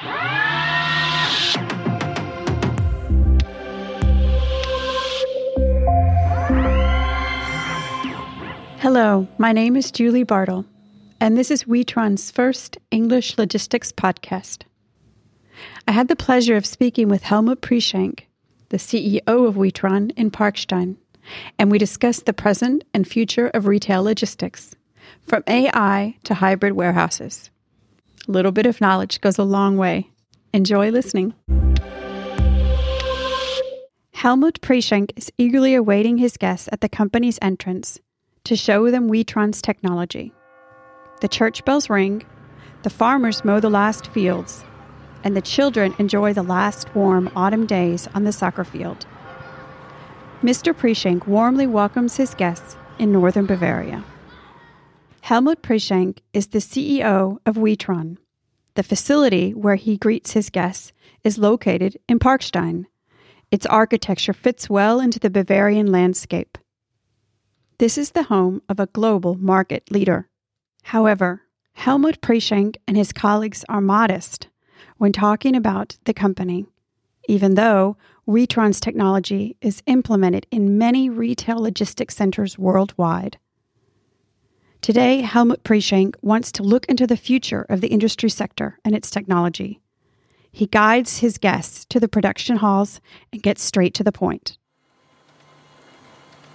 Hello, my name is Julie Bartle, and this is Witron's first English logistics podcast. I had the pleasure of speaking with Helmut Prieschenk, the CEO of Witron in Parkstein, and we discussed the present and future of retail logistics, from AI to hybrid warehouses. Little bit of knowledge goes a long way. Enjoy listening. Helmut Prieschenk is eagerly awaiting his guests at the company's entrance to show them Witron's technology. The church bells ring, the farmers mow the last fields, and the children enjoy the last warm autumn days on the soccer field. Mr. Prieschenk warmly welcomes his guests in northern Bavaria. Helmut Prieschenk is the CEO of Witron. The facility where he greets his guests is located in Parkstein. Its architecture fits well into the Bavarian landscape. This is the home of a global market leader. However, Helmut Prieschenk and his colleagues are modest when talking about the company, even though Witron's technology is implemented in many retail logistics centers worldwide. Today, Helmut Prieschenk wants to look into the future of the industry sector and its technology. He guides his guests to the production halls and gets straight to the point.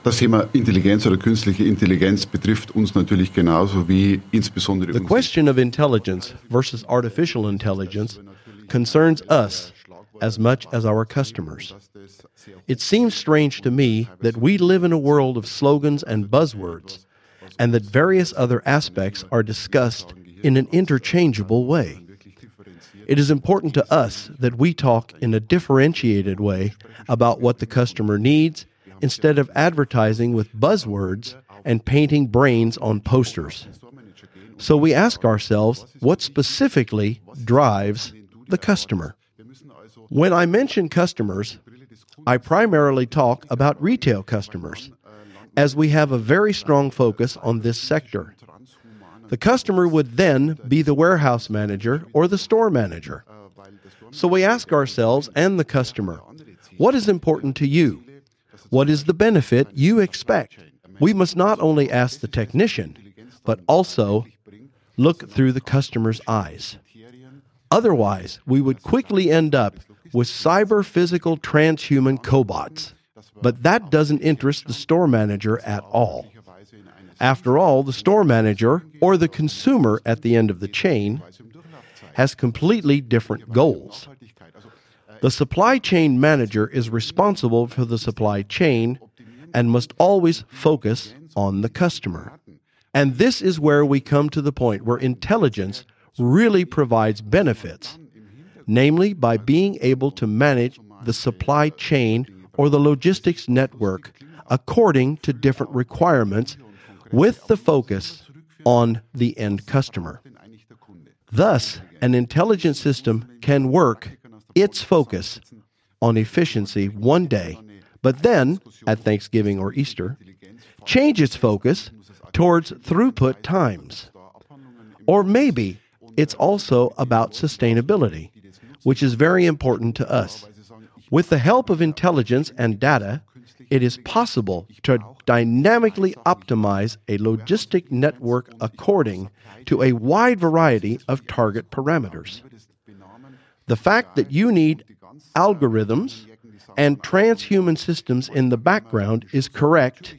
Das Thema Intelligenz oder künstliche Intelligenz betrifft uns natürlich genauso wie insbesondere The question of intelligence versus artificial intelligence concerns us as much as our customers. It seems strange to me that we live in a world of slogans and buzzwords, and that various other aspects are discussed in an interchangeable way. It is important to us that we talk in a differentiated way about what the customer needs instead of advertising with buzzwords and painting brains on posters. So we ask ourselves what specifically drives the customer. When I mention customers, I primarily talk about retail customers, as we have a very strong focus on this sector. The customer would then be the warehouse manager or the store manager. So we ask ourselves and the customer, what is important to you? What is the benefit you expect? We must not only ask the technician, but also look through the customer's eyes. Otherwise, we would quickly end up with cyber physical transhuman cobots. But that doesn't interest the store manager at all. After all, the store manager, or the consumer at the end of the chain, has completely different goals. The supply chain manager is responsible for the supply chain and must always focus on the customer. And this is where we come to the point where intelligence really provides benefits, namely by being able to manage the supply chain or the logistics network according to different requirements with the focus on the end customer. Thus, an intelligent system can work its focus on efficiency one day, but then, at Thanksgiving or Easter, change its focus towards throughput times. Or maybe it's also about sustainability, which is very important to us. With the help of intelligence and data, it is possible to dynamically optimize a logistic network according to a wide variety of target parameters. The fact that you need algorithms and transhuman systems in the background is correct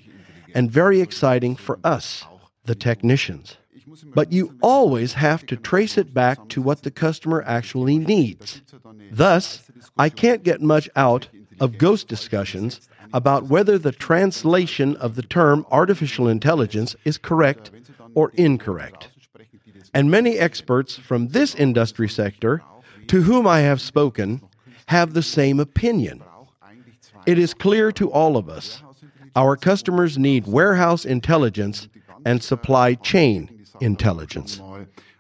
and very exciting for us, the technicians. But you always have to trace it back to what the customer actually needs. Thus, I can't get much out of ghost discussions about whether the translation of the term artificial intelligence is correct or incorrect. And many experts from this industry sector to whom I have spoken have the same opinion. It is clear to all of us our customers need warehouse intelligence and supply chain intelligence.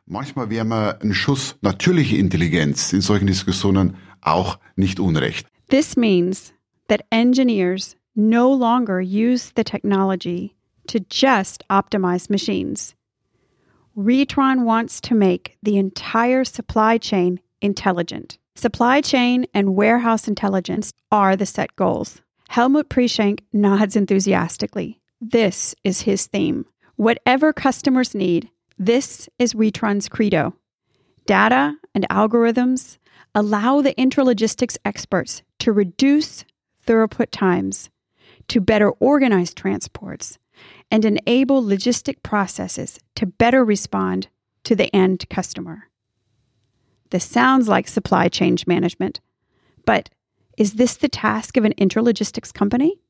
Manchmal wäre mal ein Schuss natürliche Intelligenz in solchen Diskussionen auch nicht unrecht. This means that engineers no longer use the technology to just optimize machines. Witron wants to make the entire supply chain intelligent. Supply chain and warehouse intelligence are the set goals. Helmut Prieschenk nods enthusiastically. This is his theme. Whatever customers need, this is Witron's credo. Data and algorithms allow the intralogistics experts to reduce throughput times, to better organize transports, and enable logistic processes to better respond to the end customer. This sounds like supply chain management, but is this the task of an intralogistics company?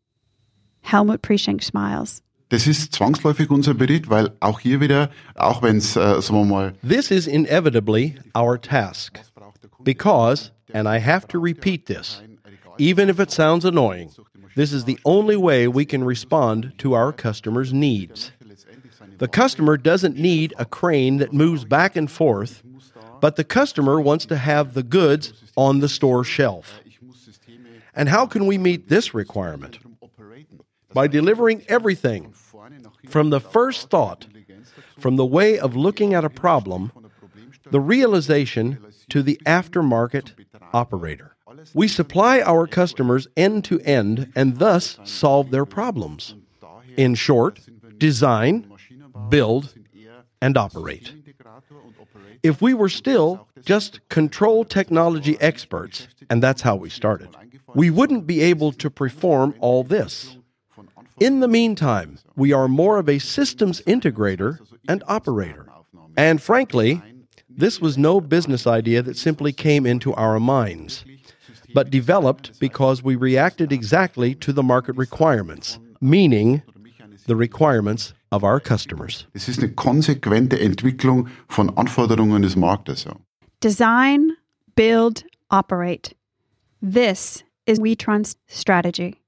Helmut Prieschenk smiles. Das ist zwangsläufig unser Bericht, weil auch hier wieder, auch wenn es, äh, sagen wir mal, This is inevitably our task. Because, and I have to repeat this, even if it sounds annoying, this is the only way we can respond to our customers' needs. The customer doesn't need a crane that moves back and forth, but the customer wants to have the goods on the store shelf. And how can we meet this requirement? By delivering everything from the first thought, from the way of looking at a problem, the realization to the aftermarket operator. We supply our customers end to end and thus solve their problems. In short, design, build, and operate. If we were still just control technology experts, and that's how we started, we wouldn't be able to perform all this. In the meantime, we are more of a systems integrator and operator. And frankly, this was no business idea that simply came into our minds, but developed because we reacted exactly to the market requirements, meaning the requirements of our customers. es ist eine konsequente Entwicklung von Anforderungen des Marktes. Ja. Design, build, operate. This is Witron's strategy.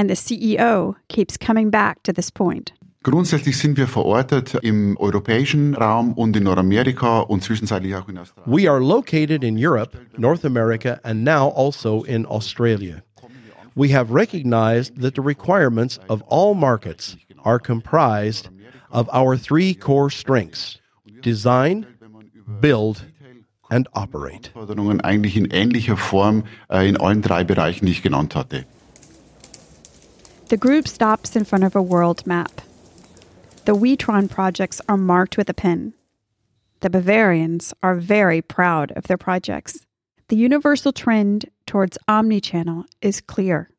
And the CEO keeps coming back to this point. Grundsätzlich sind wir verortet im europäischen Raum und in Nordamerika und zwischenzeitlich auch in Australien. We are located in Europe, North America, and now also in Australia. We have recognized that the requirements of all markets are comprised of our three core strengths design, build, and operate. Anforderungen eigentlich in ähnlicher Form äh, in allen drei Bereichen, die ich genannt hatte. The group stops in front of a world map. The Witron projects are marked with a pin. The Bavarians are very proud of their projects. The universal trend towards omnichannel is clear.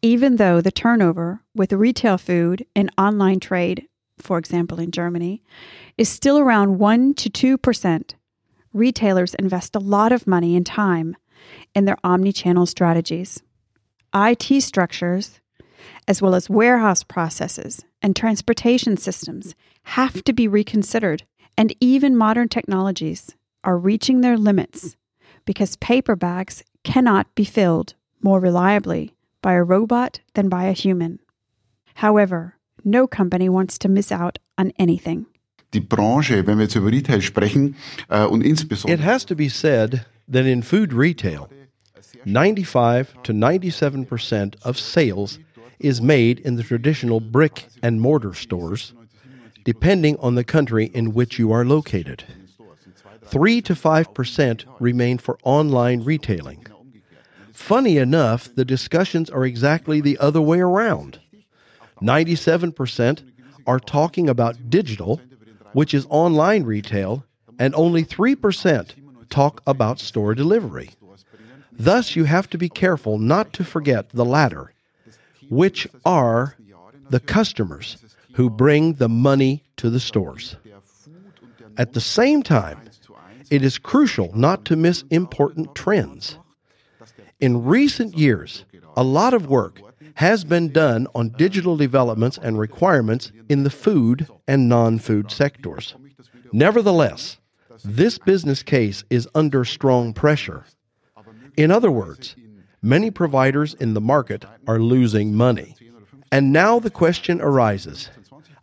Even though the turnover with retail food and online trade, for example in Germany, is still around 1 to 2%, retailers invest a lot of money and time in their omnichannel strategies. IT structures, as well as warehouse processes and transportation systems, have to be reconsidered, and even modern technologies are reaching their limits because paper bags cannot be filled more reliably by a robot than by a human. However, no company wants to miss out on anything. Die Branche, wenn wir jetzt über Retail sprechen äh, und It has to be said that in food retail, 95 to 97% of sales is made in the traditional brick and mortar stores, depending on the country in which you are located. 3 to 5% remain for online retailing. Funny enough, the discussions are exactly the other way around. 97% are talking about digital, which is online retail, and only 3% talk about store delivery. Thus, you have to be careful not to forget the latter, which are the customers who bring the money to the stores. At the same time, it is crucial not to miss important trends. In recent years, a lot of work has been done on digital developments and requirements in the food and non food sectors. Nevertheless, this business case is under strong pressure. In other words, many providers in the market are losing money. And now the question arises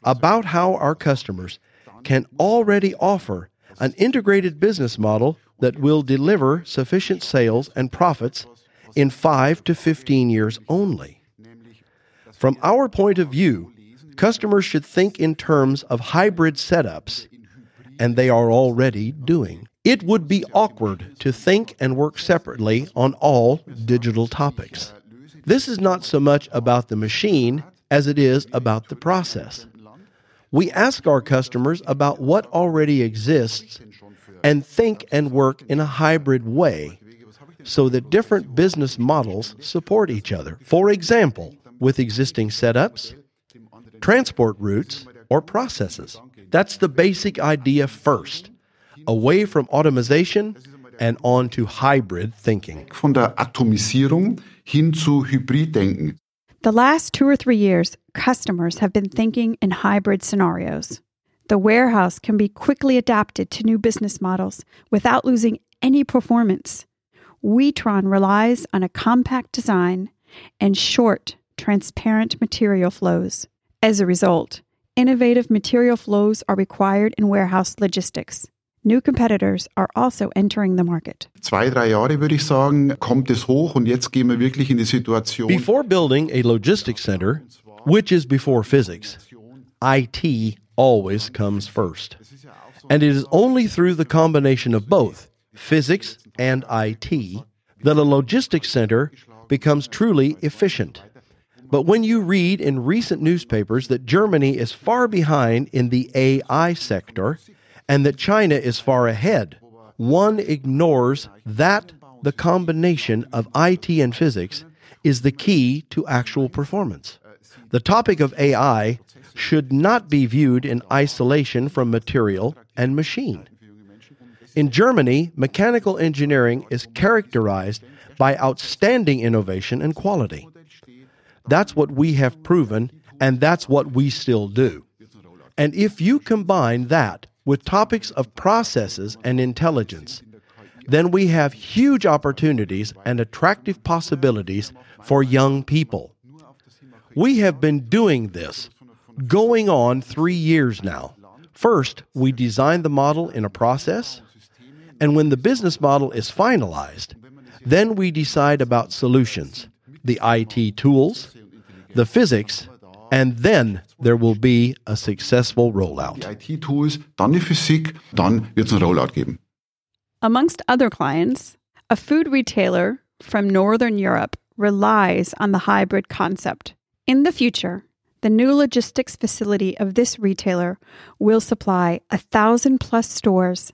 about how our customers can already offer an integrated business model that will deliver sufficient sales and profits in 5 to 15 years only. From our point of view, customers should think in terms of hybrid setups and they are already doing. It would be awkward to think and work separately on all digital topics. This is not so much about the machine as it is about the process. We ask our customers about what already exists and think and work in a hybrid way so that different business models support each other. For example, with existing setups, transport routes, or processes. That's the basic idea first. Away from automation and on to hybrid thinking. Von der Atomisierung hin zu Hybriddenken. The last two or three years, customers have been thinking in hybrid scenarios. The warehouse can be quickly adapted to new business models without losing any performance. Witron relies on a compact design and short, transparent material flows. As a result, innovative material flows are required in warehouse logistics. New competitors are also entering the market. Zwei, drei Jahre würde ich sagen, kommt es hoch und jetzt gehen wir wirklich in die Situation. Before building a logistics center, which is before physics, IT always comes first. And it is only through the combination of both, physics and IT, that a logistics center becomes truly efficient. But when you read in recent newspapers that Germany is far behind in the AI sector, and that China is far ahead. One ignores that the combination of IT and physics is the key to actual performance. The topic of AI should not be viewed in isolation from material and machine. In Germany, mechanical engineering is characterized by outstanding innovation and quality. That's what we have proven, and that's what we still do. And if you combine that with topics of processes and intelligence, then we have huge opportunities and attractive possibilities for young people. We have been doing this going on three years now. First, we design the model in a process, and when the business model is finalized, then we decide about solutions, the IT tools, the physics, and then there will be a successful rollout. IT-Tools, dann die Physik, dann wird es Rollout geben. Amongst other clients, a food retailer from Northern Europe relies on the hybrid concept. In the future, the new logistics facility of this retailer will supply a thousand plus stores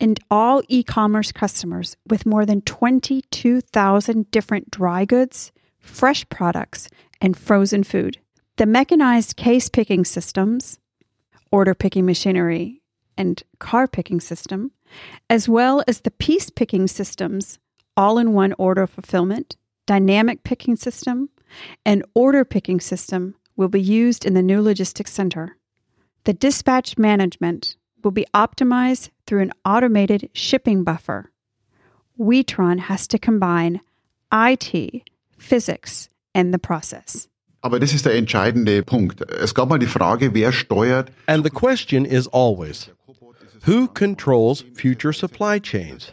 and all e commerce customers with more than 22,000 different dry goods, fresh products, and frozen food. The mechanized case picking systems, order picking machinery, and car picking system, as well as the piece picking systems, all in one order fulfillment, dynamic picking system, and order picking system will be used in the new logistics center. The dispatch management will be optimized through an automated shipping buffer. Witron has to combine IT, physics, and the process. Aber das ist der entscheidende Punkt. Es gab mal die Frage, wer steuert. And the question is always who controls future supply chains?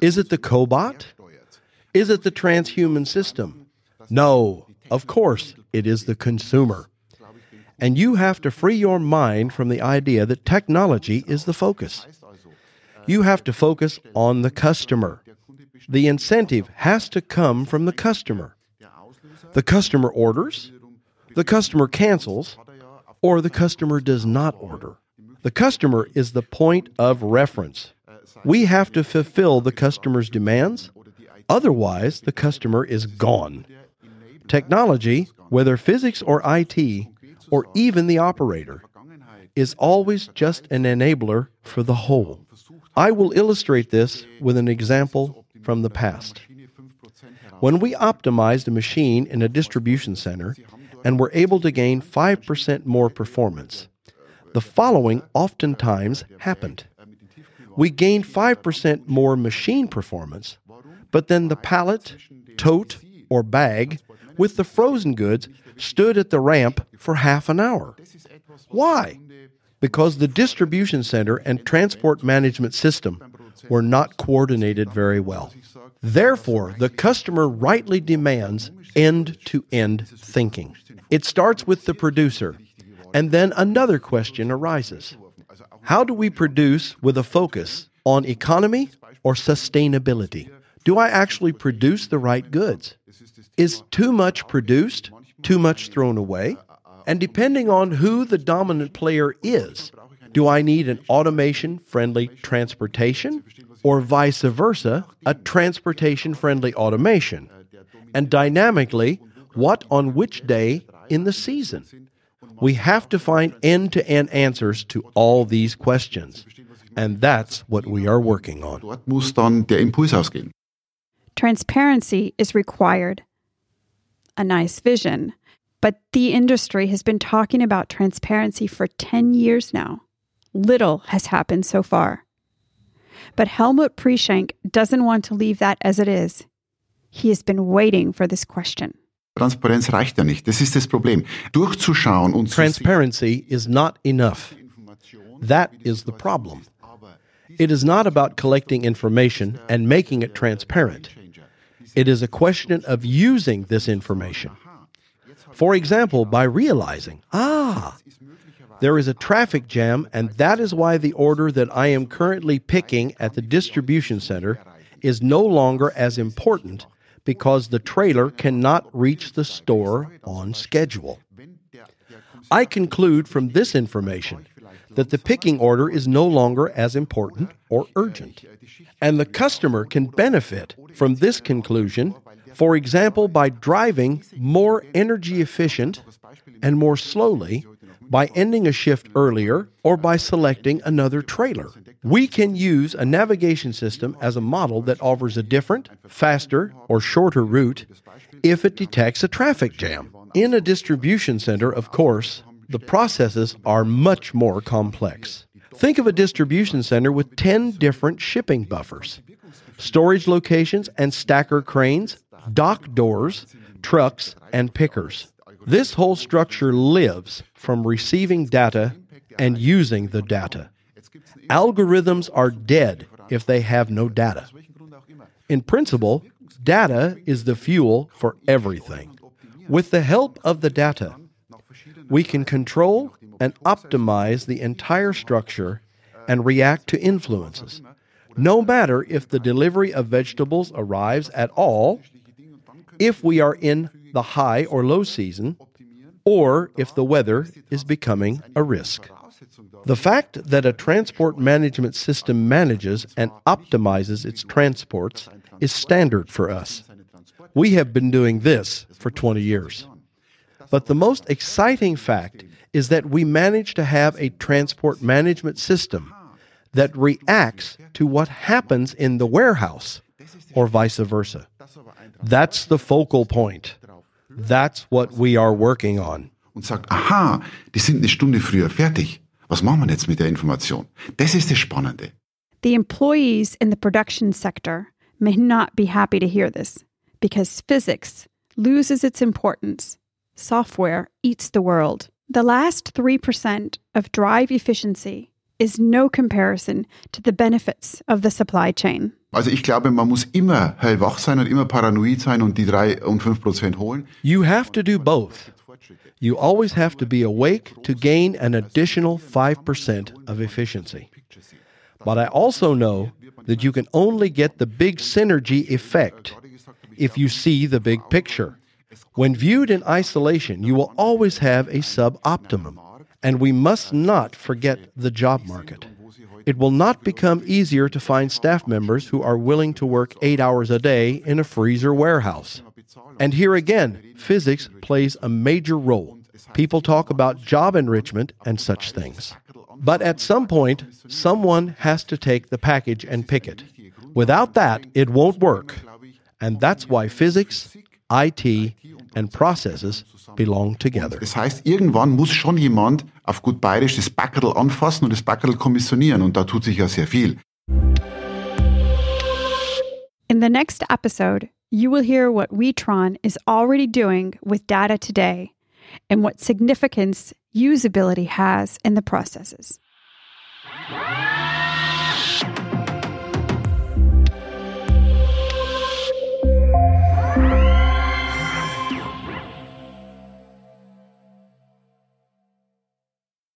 Is it the cobot? Is it the transhuman system? No, of course, it is the consumer. And you have to free your mind from the idea that technology is the focus. You have to focus on the customer. The incentive has to come from the customer. The customer orders, the customer cancels, or the customer does not order. The customer is the point of reference. We have to fulfill the customer's demands, otherwise, the customer is gone. Technology, whether physics or IT, or even the operator, is always just an enabler for the whole. I will illustrate this with an example from the past. When we optimized a machine in a distribution center and were able to gain 5% more performance, the following oftentimes happened. We gained 5% more machine performance, but then the pallet, tote, or bag with the frozen goods stood at the ramp for half an hour. Why? Because the distribution center and transport management system were not coordinated very well. Therefore, the customer rightly demands end to end thinking. It starts with the producer, and then another question arises How do we produce with a focus on economy or sustainability? Do I actually produce the right goods? Is too much produced, too much thrown away? And depending on who the dominant player is, do I need an automation friendly transportation or vice versa, a transportation friendly automation? And dynamically, what on which day in the season? We have to find end to end answers to all these questions. And that's what we are working on. Dort muss dann der Impuls ausgehen. Transparency is required. A nice vision. But the industry has been talking about transparency for 10 years now. Little has happened so far. But Helmut Prieschenk doesn't want to leave that as it is. He has been waiting for this question. Transparenz reicht ja nicht. Das ist das Problem. Durchzuschauen und Transparency is not enough. That is the problem. It is not about collecting information and making it transparent. It is a question of using this information. For example, by realizing, ah, there is a traffic jam, and that is why the order that I am currently picking at the distribution center is no longer as important because the trailer cannot reach the store on schedule. I conclude from this information that the picking order is no longer as important or urgent. And the customer can benefit from this conclusion, for example, by driving more energy efficient and more slowly, by ending a shift earlier, or by selecting another trailer. We can use a navigation system as a model that offers a different, faster, or shorter route if it detects a traffic jam. In a distribution center, of course, the processes are much more complex. Think of a distribution center with 10 different shipping buffers, storage locations and stacker cranes, dock doors, trucks, and pickers. This whole structure lives from receiving data and using the data. Algorithms are dead if they have no data. In principle, data is the fuel for everything. With the help of the data, we can control and optimize the entire structure and react to influences, no matter if the delivery of vegetables arrives at all, if we are in the high or low season, or if the weather is becoming a risk. The fact that a transport management system manages and optimizes its transports is standard for us. We have been doing this for 20 years. But the most exciting fact is that we manage to have a transport management system that reacts to what happens in the warehouse or vice versa. That's the focal point. That's what we are working on. und sagt, aha, die sind eine Stunde früher fertig. Was machen wir jetzt mit der Information? Das ist das Spannende. The employees in the production sector may not be happy to hear this because physics loses its importance. Software eats the world. The last 3% of drive efficiency is no comparison to the benefits of the supply chain. Also ich glaube, man muss immer hellwach sein und immer paranoid sein und die drei und fünf Prozent holen. You have to do both. You always have to be awake to gain an additional 5% of efficiency. But I also know that you can only get the big synergy effect if you see the big picture. When viewed in isolation, you will always have a suboptimum. And we must not forget the job market. It will not become easier to find staff members who are willing to work eight hours a day in a freezer warehouse. And here again, physics plays a major role. People talk about job enrichment and such things. But at some point, someone has to take the package and pick it. Without that, it won't work. And that's why physics, IT, and processes belong together. Das heißt, irgendwann muss schon jemand auf gut bayerisch das Backerl anfassen und das Backerl kommissionieren und da tut sich ja sehr viel. In the next episode, you will hear what Witron is already doing with data today and what significance usability has in the processes.